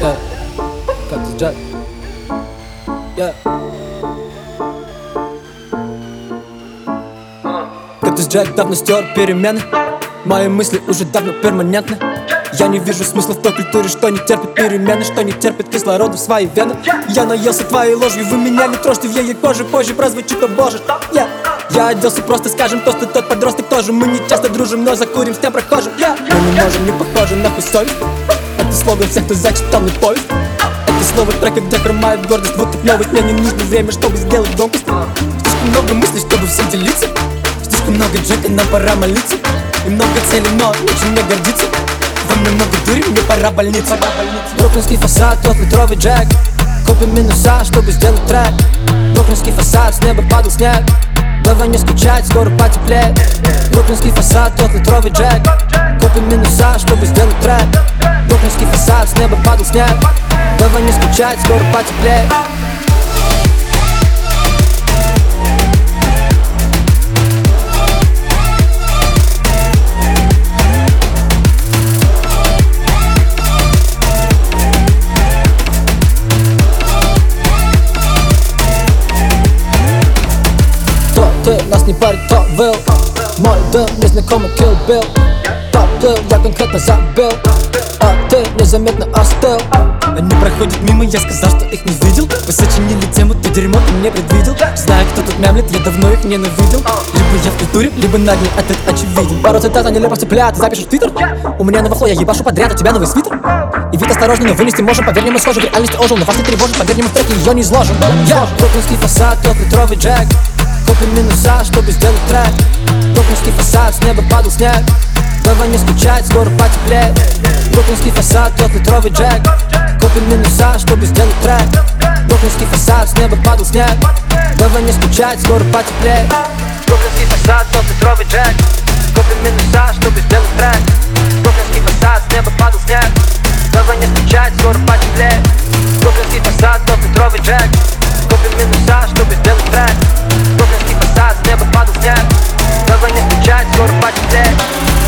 Yeah, Cactus Jack. Yeah. Кактус Джек давно стер перемены Мои мысли уже давно перманентны Я не вижу смысла в той культуре, что не терпит перемены Что не терпит кислорода в свои вены Я наелся твоей ложью, вы меня не трожьте В ее коже позже прозвучит, о боже yeah. Я оделся просто, скажем, тост и тот подросток тоже. Мы не часто дружим, но закурим с тем прохожим. Yeah. Мы не можем, не похожи на совесть Это слоган всех, кто зачитал мне повесть Это слово трека, где хромает гордость. Вот как новость, мне не нужно время, чтобы сделать громкость. Слишком много мыслей, чтобы всем делиться. Слишком много джека, нам пора молиться. И много целей, но нечем мне гордиться. Во мне много дури, мне пора больница. Бруклинский фасад, тот литровый джек. Купим минуса, чтобы сделать трек. Бруклинский фасад, с неба падал снег Давай не скучать, скоро потеплеет. Бруклинский фасад, тот литровый джек. Купим минуса, чтобы сделать трек. Бруклинский фасад, с неба падал снег. Давай не скучать, скоро потеплеет ты, нас не парит, кто был Мой дым, незнакомый Kill Bill плыл, я конкретно забил А ты незаметно остыл. Они проходят мимо, я сказал, что их не видел. Вы сочинили тему, то дерьмо ты мне предвидел. Знаю, кто тут мямлет, я давно их ненавидел. Либо я в культуре, либо на дне, этот очевиден. Пару цитат о нелепости, бля, ты запишешь в твиттер? У меня новый фло, я ебашу подряд, у тебя новый свитер. И вид осторожный, но вынести можем, поверь, не мы схожи В реальности ожил, но вас не тревожит, поверь, не мы в треке ее не изложим Я бруклинский фасад, тот литровый джек Купим минуса, чтобы сделать трек. Бруклинский фасад, с неба падал снег. Давай не скучать, скоро потеплеет. Бруклинский фасад, тот литровый джек. Купим минуса, чтобы сделать трек. Бруклинский фасад, с неба падал снег. Давай не скучать, скоро потеплеет трек Бруклинский фасад,